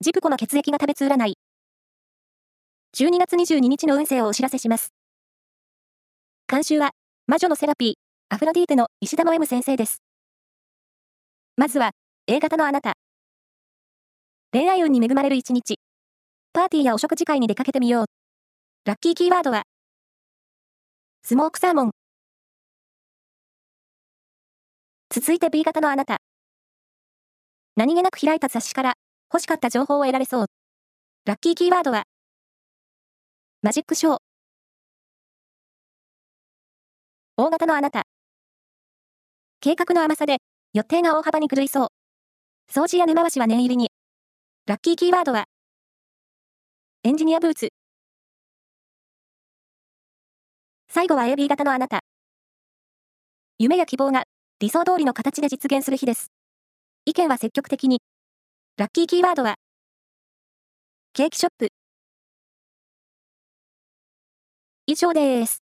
ジプコの血液が食べつ占い。12月22日の運勢をお知らせします。監修は、魔女のセラピー、アフロディーテの石田の M 先生です。まずは、A 型のあなた。恋愛運に恵まれる一日。パーティーやお食事会に出かけてみよう。ラッキーキーワードは、スモークサーモン。続いて B 型のあなた。何気なく開いた雑誌から欲しかった情報を得られそう。ラッキーキーワードは、マジックショー。大型のあなた。計画の甘さで予定が大幅に狂いそう。掃除や根回しは念入りに。ラッキーキーワードは、エンジニアブーツ。最後は AB 型のあなた。夢や希望が理想通りの形で実現する日です。意見は積極的に。ラッキーキーワードは、ケーキショップ。以上です。